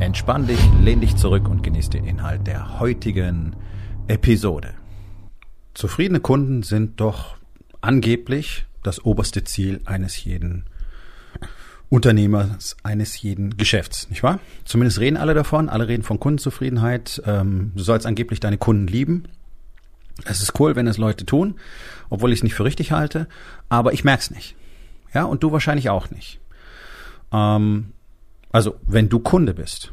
Entspann dich, lehn dich zurück und genieß den Inhalt der heutigen Episode. Zufriedene Kunden sind doch angeblich das oberste Ziel eines jeden Unternehmers, eines jeden Geschäfts, nicht wahr? Zumindest reden alle davon, alle reden von Kundenzufriedenheit. Ähm, du sollst angeblich deine Kunden lieben. Es ist cool, wenn es Leute tun, obwohl ich es nicht für richtig halte, aber ich merk's nicht. Ja, und du wahrscheinlich auch nicht. Ähm, also, wenn du Kunde bist,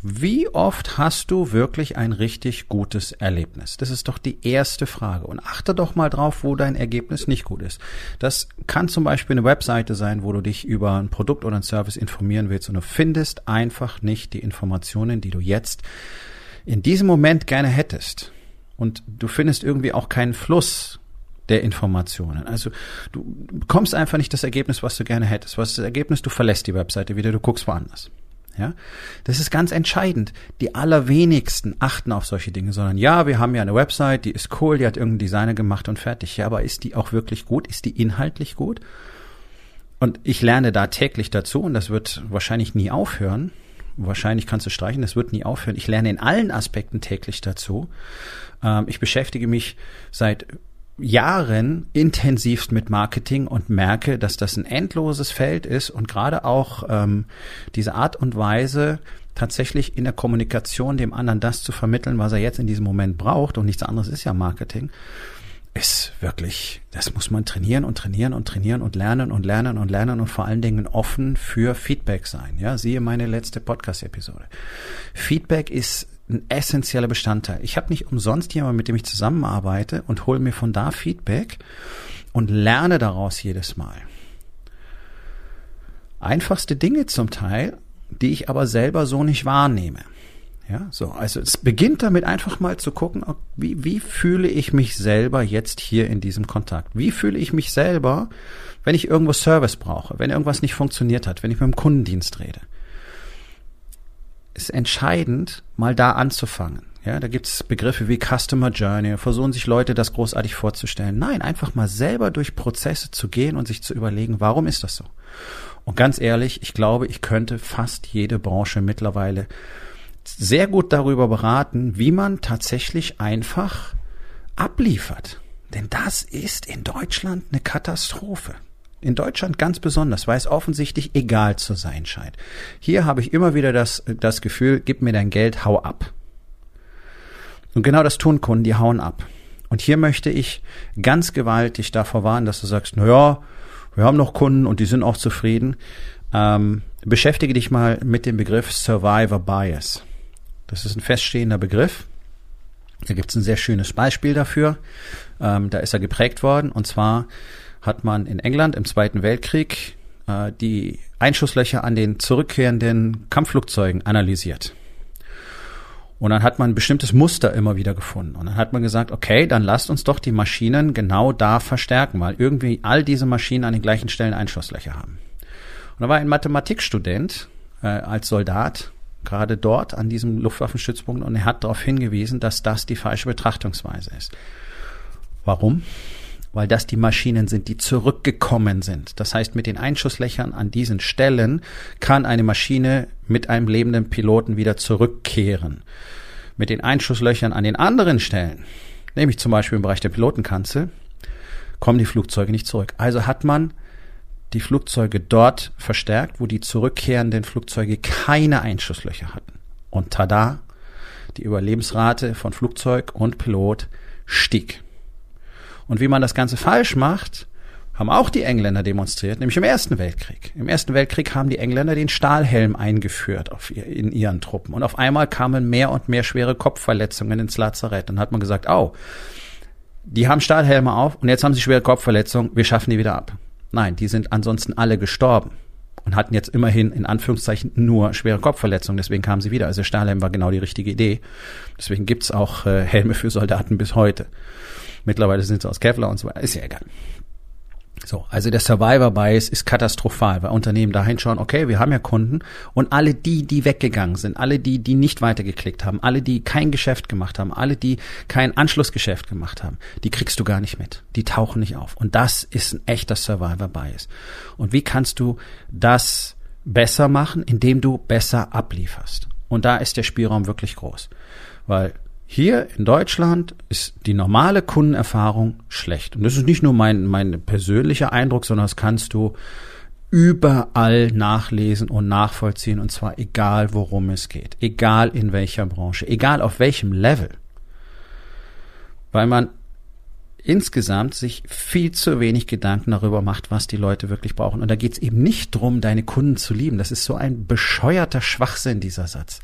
wie oft hast du wirklich ein richtig gutes Erlebnis? Das ist doch die erste Frage. Und achte doch mal drauf, wo dein Ergebnis nicht gut ist. Das kann zum Beispiel eine Webseite sein, wo du dich über ein Produkt oder ein Service informieren willst und du findest einfach nicht die Informationen, die du jetzt in diesem Moment gerne hättest. Und du findest irgendwie auch keinen Fluss der Informationen. Also du bekommst einfach nicht das Ergebnis, was du gerne hättest. Was ist das Ergebnis? Du verlässt die Webseite wieder, du guckst woanders. Ja, das ist ganz entscheidend. Die allerwenigsten achten auf solche Dinge, sondern ja, wir haben ja eine Website, die ist cool, die hat irgendein Designer gemacht und fertig. Ja, aber ist die auch wirklich gut? Ist die inhaltlich gut? Und ich lerne da täglich dazu und das wird wahrscheinlich nie aufhören. Wahrscheinlich kannst du streichen, das wird nie aufhören. Ich lerne in allen Aspekten täglich dazu. Ähm, ich beschäftige mich seit Jahren intensivst mit Marketing und merke, dass das ein endloses Feld ist und gerade auch ähm, diese Art und Weise, tatsächlich in der Kommunikation dem anderen das zu vermitteln, was er jetzt in diesem Moment braucht und nichts anderes ist ja Marketing, ist wirklich, das muss man trainieren und trainieren und trainieren und lernen und lernen und lernen und vor allen Dingen offen für Feedback sein. Ja, siehe meine letzte Podcast-Episode. Feedback ist ein essentieller Bestandteil. Ich habe nicht umsonst jemanden, mit dem ich zusammenarbeite und hole mir von da Feedback und lerne daraus jedes Mal. Einfachste Dinge zum Teil, die ich aber selber so nicht wahrnehme. Ja, so, also es beginnt damit einfach mal zu gucken, wie, wie fühle ich mich selber jetzt hier in diesem Kontakt? Wie fühle ich mich selber, wenn ich irgendwo Service brauche, wenn irgendwas nicht funktioniert hat, wenn ich mit dem Kundendienst rede? Ist entscheidend, mal da anzufangen. Ja, da gibt es Begriffe wie Customer Journey, versuchen sich Leute das großartig vorzustellen. Nein, einfach mal selber durch Prozesse zu gehen und sich zu überlegen, warum ist das so? Und ganz ehrlich, ich glaube, ich könnte fast jede Branche mittlerweile sehr gut darüber beraten, wie man tatsächlich einfach abliefert. Denn das ist in Deutschland eine Katastrophe. In Deutschland ganz besonders, weil es offensichtlich egal zu sein scheint. Hier habe ich immer wieder das, das Gefühl, gib mir dein Geld, hau ab. Und genau das tun Kunden, die hauen ab. Und hier möchte ich ganz gewaltig davor warnen, dass du sagst, na ja, wir haben noch Kunden und die sind auch zufrieden. Ähm, beschäftige dich mal mit dem Begriff Survivor Bias. Das ist ein feststehender Begriff. Da gibt es ein sehr schönes Beispiel dafür. Ähm, da ist er geprägt worden. Und zwar hat man in England im Zweiten Weltkrieg äh, die Einschusslöcher an den zurückkehrenden Kampfflugzeugen analysiert. Und dann hat man ein bestimmtes Muster immer wieder gefunden. Und dann hat man gesagt, okay, dann lasst uns doch die Maschinen genau da verstärken, weil irgendwie all diese Maschinen an den gleichen Stellen Einschusslöcher haben. Und da war ein Mathematikstudent äh, als Soldat gerade dort an diesem Luftwaffenstützpunkt und er hat darauf hingewiesen, dass das die falsche Betrachtungsweise ist. Warum? Weil das die Maschinen sind, die zurückgekommen sind. Das heißt, mit den Einschusslöchern an diesen Stellen kann eine Maschine mit einem lebenden Piloten wieder zurückkehren. Mit den Einschusslöchern an den anderen Stellen, nämlich zum Beispiel im Bereich der Pilotenkanzel, kommen die Flugzeuge nicht zurück. Also hat man die Flugzeuge dort verstärkt, wo die zurückkehrenden Flugzeuge keine Einschusslöcher hatten. Und tada, die Überlebensrate von Flugzeug und Pilot stieg. Und wie man das Ganze falsch macht, haben auch die Engländer demonstriert, nämlich im Ersten Weltkrieg. Im Ersten Weltkrieg haben die Engländer den Stahlhelm eingeführt auf ihr, in ihren Truppen. Und auf einmal kamen mehr und mehr schwere Kopfverletzungen ins Lazarett. Dann hat man gesagt, oh, die haben Stahlhelme auf und jetzt haben sie schwere Kopfverletzungen, wir schaffen die wieder ab. Nein, die sind ansonsten alle gestorben. und hatten jetzt immerhin in Anführungszeichen nur schwere Kopfverletzungen. Deswegen kamen sie wieder. Also Stahlhelm war genau die richtige Idee. Deswegen gibt's auch äh, Helme für Soldaten bis heute. Mittlerweile sind sie aus Kevlar und so weiter. Ist ja egal. So, also der Survivor Bias ist katastrophal, weil Unternehmen da hinschauen, okay, wir haben ja Kunden und alle die, die weggegangen sind, alle die, die nicht weitergeklickt haben, alle die kein Geschäft gemacht haben, alle die kein Anschlussgeschäft gemacht haben, die kriegst du gar nicht mit. Die tauchen nicht auf. Und das ist ein echter Survivor Bias. Und wie kannst du das besser machen, indem du besser ablieferst? Und da ist der Spielraum wirklich groß. Weil hier in Deutschland ist die normale Kundenerfahrung schlecht. Und das ist nicht nur mein, mein persönlicher Eindruck, sondern das kannst du überall nachlesen und nachvollziehen. Und zwar egal, worum es geht. Egal in welcher Branche. Egal auf welchem Level. Weil man insgesamt sich viel zu wenig Gedanken darüber macht, was die Leute wirklich brauchen. Und da geht es eben nicht drum, deine Kunden zu lieben. Das ist so ein bescheuerter Schwachsinn, dieser Satz.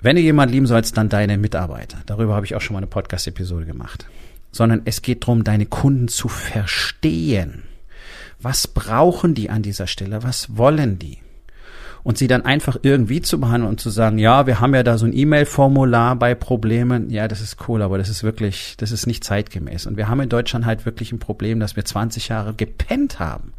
Wenn du jemanden lieben sollst, dann deine Mitarbeiter. Darüber habe ich auch schon mal eine Podcast-Episode gemacht. Sondern es geht darum, deine Kunden zu verstehen. Was brauchen die an dieser Stelle? Was wollen die? Und sie dann einfach irgendwie zu behandeln und zu sagen, ja, wir haben ja da so ein E-Mail-Formular bei Problemen. Ja, das ist cool, aber das ist wirklich, das ist nicht zeitgemäß. Und wir haben in Deutschland halt wirklich ein Problem, dass wir 20 Jahre gepennt haben.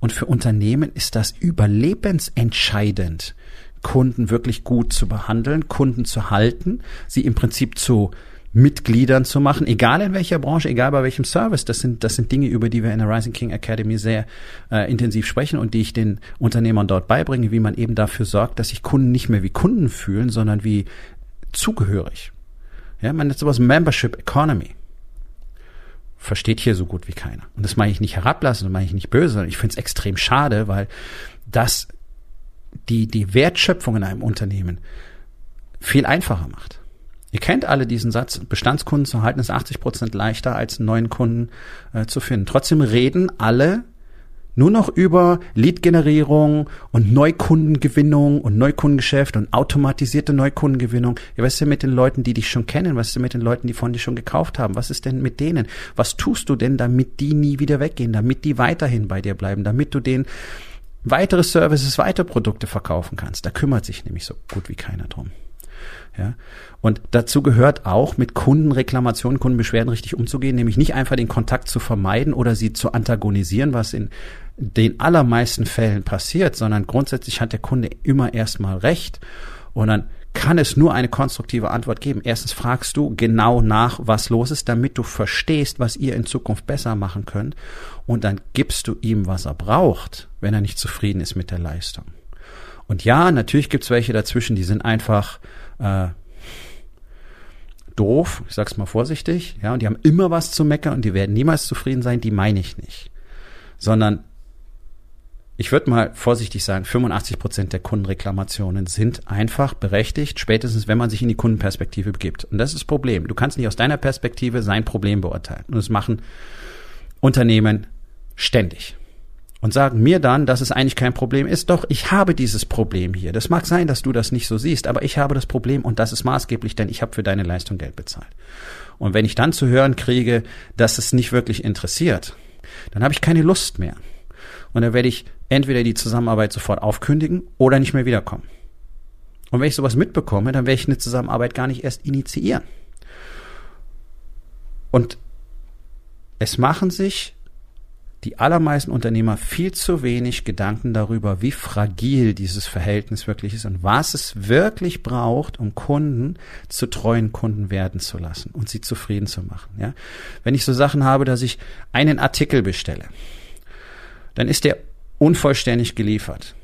Und für Unternehmen ist das überlebensentscheidend, Kunden wirklich gut zu behandeln, Kunden zu halten, sie im Prinzip zu Mitgliedern zu machen, egal in welcher Branche, egal bei welchem Service. Das sind, das sind Dinge, über die wir in der Rising King Academy sehr äh, intensiv sprechen und die ich den Unternehmern dort beibringe, wie man eben dafür sorgt, dass sich Kunden nicht mehr wie Kunden fühlen, sondern wie zugehörig. Ja, man nennt sowas Membership Economy. Versteht hier so gut wie keiner. Und das meine ich nicht herablassen, das meine ich nicht böse, sondern ich finde es extrem schade, weil das die, die Wertschöpfung in einem Unternehmen viel einfacher macht. Ihr kennt alle diesen Satz, Bestandskunden zu halten ist 80 Prozent leichter als neuen Kunden äh, zu finden. Trotzdem reden alle nur noch über Lead-Generierung und Neukundengewinnung und Neukundengeschäft und automatisierte Neukundengewinnung. Ja, was ist denn mit den Leuten, die dich schon kennen? Was ist denn mit den Leuten, die von dir schon gekauft haben? Was ist denn mit denen? Was tust du denn, damit die nie wieder weggehen, damit die weiterhin bei dir bleiben, damit du denen weitere Services, weitere Produkte verkaufen kannst. Da kümmert sich nämlich so gut wie keiner drum. Ja. Und dazu gehört auch, mit Kundenreklamationen, Kundenbeschwerden richtig umzugehen, nämlich nicht einfach den Kontakt zu vermeiden oder sie zu antagonisieren, was in den allermeisten Fällen passiert, sondern grundsätzlich hat der Kunde immer erstmal recht und dann kann es nur eine konstruktive Antwort geben. Erstens fragst du genau nach, was los ist, damit du verstehst, was ihr in Zukunft besser machen könnt. Und dann gibst du ihm, was er braucht, wenn er nicht zufrieden ist mit der Leistung. Und ja, natürlich gibt's welche dazwischen, die sind einfach äh, doof, ich sag's mal vorsichtig, ja, und die haben immer was zu meckern und die werden niemals zufrieden sein, die meine ich nicht. Sondern ich würde mal vorsichtig sagen, 85 Prozent der Kundenreklamationen sind einfach berechtigt, spätestens wenn man sich in die Kundenperspektive begibt. Und das ist das Problem. Du kannst nicht aus deiner Perspektive sein Problem beurteilen. Und das machen Unternehmen ständig. Und sagen mir dann, dass es eigentlich kein Problem ist. Doch, ich habe dieses Problem hier. Das mag sein, dass du das nicht so siehst, aber ich habe das Problem und das ist maßgeblich, denn ich habe für deine Leistung Geld bezahlt. Und wenn ich dann zu hören kriege, dass es nicht wirklich interessiert, dann habe ich keine Lust mehr. Und dann werde ich entweder die Zusammenarbeit sofort aufkündigen oder nicht mehr wiederkommen. Und wenn ich sowas mitbekomme, dann werde ich eine Zusammenarbeit gar nicht erst initiieren. Und es machen sich die allermeisten Unternehmer viel zu wenig Gedanken darüber, wie fragil dieses Verhältnis wirklich ist und was es wirklich braucht, um Kunden zu treuen Kunden werden zu lassen und sie zufrieden zu machen. Ja? Wenn ich so Sachen habe, dass ich einen Artikel bestelle, dann ist der unvollständig geliefert.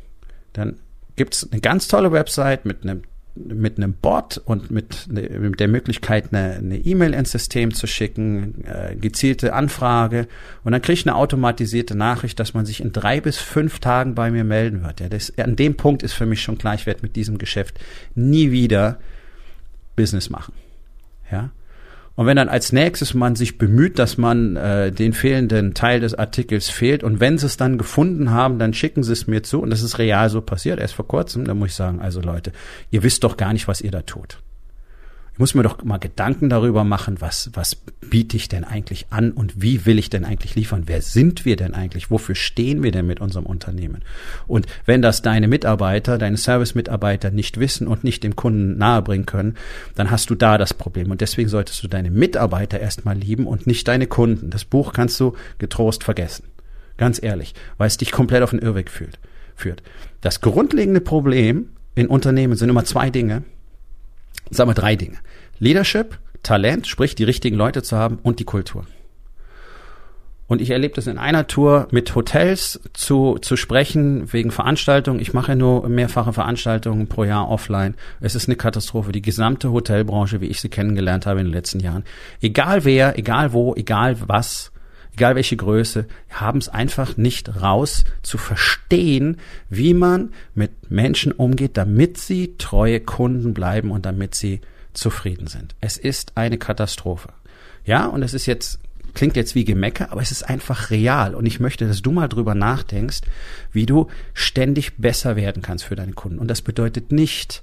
Dann gibt's eine ganz tolle Website mit einem mit einem Bot und mit, mit der Möglichkeit, eine E-Mail ins System zu schicken, äh, gezielte Anfrage und dann kriege ich eine automatisierte Nachricht, dass man sich in drei bis fünf Tagen bei mir melden wird. Ja, das, an dem Punkt ist für mich schon klar, ich werde mit diesem Geschäft nie wieder Business machen. Ja, und wenn dann als nächstes man sich bemüht, dass man äh, den fehlenden Teil des Artikels fehlt und wenn sie es dann gefunden haben, dann schicken sie es mir zu und das ist real so passiert, erst vor kurzem, dann muss ich sagen, also Leute, ihr wisst doch gar nicht, was ihr da tut. Ich muss mir doch mal Gedanken darüber machen, was, was biete ich denn eigentlich an und wie will ich denn eigentlich liefern? Wer sind wir denn eigentlich? Wofür stehen wir denn mit unserem Unternehmen? Und wenn das deine Mitarbeiter, deine Service-Mitarbeiter nicht wissen und nicht dem Kunden nahebringen können, dann hast du da das Problem. Und deswegen solltest du deine Mitarbeiter erstmal lieben und nicht deine Kunden. Das Buch kannst du getrost vergessen. Ganz ehrlich, weil es dich komplett auf den Irrweg führt. führt. Das grundlegende Problem in Unternehmen sind immer zwei Dinge sagen wir drei Dinge. Leadership, Talent, sprich die richtigen Leute zu haben und die Kultur. Und ich erlebe das in einer Tour mit Hotels zu, zu sprechen wegen Veranstaltungen. Ich mache nur mehrfache Veranstaltungen pro Jahr offline. Es ist eine Katastrophe. Die gesamte Hotelbranche, wie ich sie kennengelernt habe in den letzten Jahren. Egal wer, egal wo, egal was, egal welche Größe, haben es einfach nicht raus zu verstehen, wie man mit Menschen umgeht, damit sie treue Kunden bleiben und damit sie zufrieden sind. Es ist eine Katastrophe. Ja, und es ist jetzt klingt jetzt wie Gemecker, aber es ist einfach real. Und ich möchte, dass du mal drüber nachdenkst, wie du ständig besser werden kannst für deine Kunden. Und das bedeutet nicht,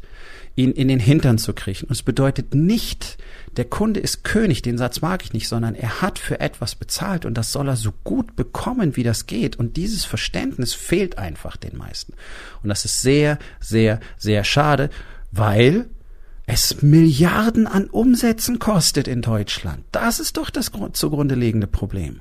ihn in den Hintern zu kriechen. Und es bedeutet nicht, der Kunde ist König, den Satz mag ich nicht, sondern er hat für etwas bezahlt und das soll er so gut bekommen, wie das geht. Und dieses Verständnis fehlt einfach den meisten. Und das ist sehr, sehr, sehr schade, weil es Milliarden an Umsätzen kostet in Deutschland. Das ist doch das zugrunde liegende Problem.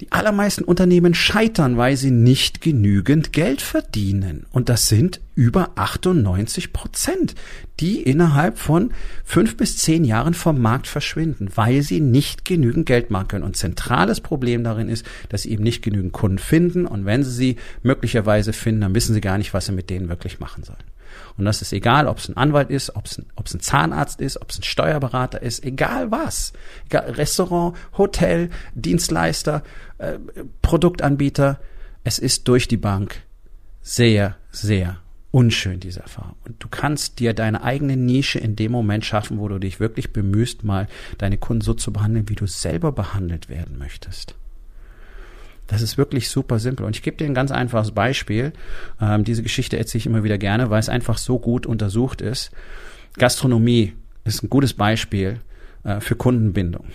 Die allermeisten Unternehmen scheitern, weil sie nicht genügend Geld verdienen. Und das sind über 98 Prozent, die innerhalb von fünf bis zehn Jahren vom Markt verschwinden, weil sie nicht genügend Geld machen können. Und zentrales Problem darin ist, dass sie eben nicht genügend Kunden finden. Und wenn sie sie möglicherweise finden, dann wissen sie gar nicht, was sie mit denen wirklich machen sollen. Und das ist egal, ob es ein Anwalt ist, ob es ein, ob es ein Zahnarzt ist, ob es ein Steuerberater ist, egal was. Egal, Restaurant, Hotel, Dienstleister, äh, Produktanbieter. Es ist durch die Bank sehr, sehr unschön, diese Erfahrung. Und du kannst dir deine eigene Nische in dem Moment schaffen, wo du dich wirklich bemühst, mal deine Kunden so zu behandeln, wie du selber behandelt werden möchtest. Das ist wirklich super simpel. Und ich gebe dir ein ganz einfaches Beispiel. Ähm, diese Geschichte erzähle ich immer wieder gerne, weil es einfach so gut untersucht ist. Gastronomie ist ein gutes Beispiel äh, für Kundenbindung.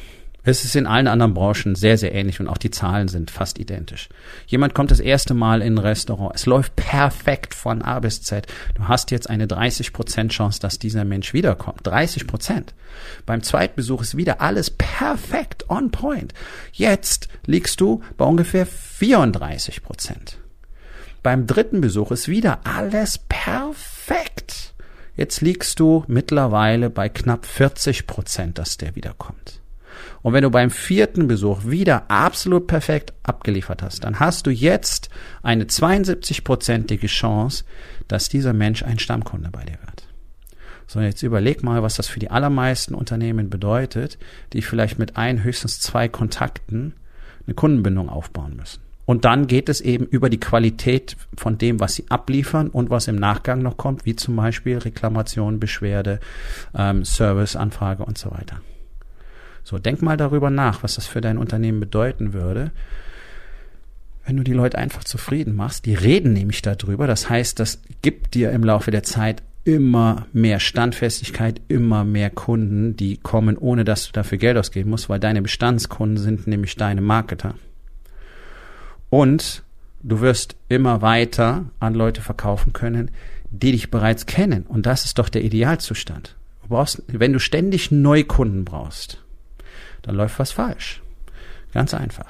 Es ist in allen anderen Branchen sehr, sehr ähnlich und auch die Zahlen sind fast identisch. Jemand kommt das erste Mal in ein Restaurant. Es läuft perfekt von A bis Z. Du hast jetzt eine 30% Chance, dass dieser Mensch wiederkommt. 30%. Beim Zweitbesuch ist wieder alles perfekt on point. Jetzt liegst du bei ungefähr 34%. Beim dritten Besuch ist wieder alles perfekt. Jetzt liegst du mittlerweile bei knapp 40 Prozent, dass der wiederkommt. Und wenn du beim vierten Besuch wieder absolut perfekt abgeliefert hast, dann hast du jetzt eine 72-prozentige Chance, dass dieser Mensch ein Stammkunde bei dir wird. So, jetzt überleg mal, was das für die allermeisten Unternehmen bedeutet, die vielleicht mit ein, höchstens zwei Kontakten eine Kundenbindung aufbauen müssen. Und dann geht es eben über die Qualität von dem, was sie abliefern und was im Nachgang noch kommt, wie zum Beispiel Reklamation, Beschwerde, ähm, Serviceanfrage und so weiter. So, denk mal darüber nach, was das für dein Unternehmen bedeuten würde, wenn du die Leute einfach zufrieden machst. Die reden nämlich darüber. Das heißt, das gibt dir im Laufe der Zeit immer mehr Standfestigkeit, immer mehr Kunden, die kommen, ohne dass du dafür Geld ausgeben musst, weil deine Bestandskunden sind nämlich deine Marketer. Und du wirst immer weiter an Leute verkaufen können, die dich bereits kennen. Und das ist doch der Idealzustand. Du brauchst, wenn du ständig Neukunden brauchst, dann läuft was falsch. Ganz einfach.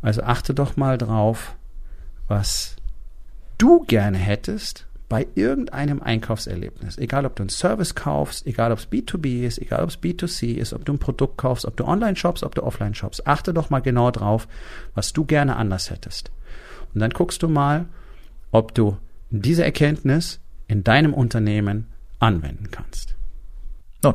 Also achte doch mal drauf, was du gerne hättest bei irgendeinem Einkaufserlebnis. Egal, ob du einen Service kaufst, egal, ob es B2B ist, egal, ob es B2C ist, ob du ein Produkt kaufst, ob du online shops, ob du offline shops. Achte doch mal genau drauf, was du gerne anders hättest. Und dann guckst du mal, ob du diese Erkenntnis in deinem Unternehmen anwenden kannst. Nun,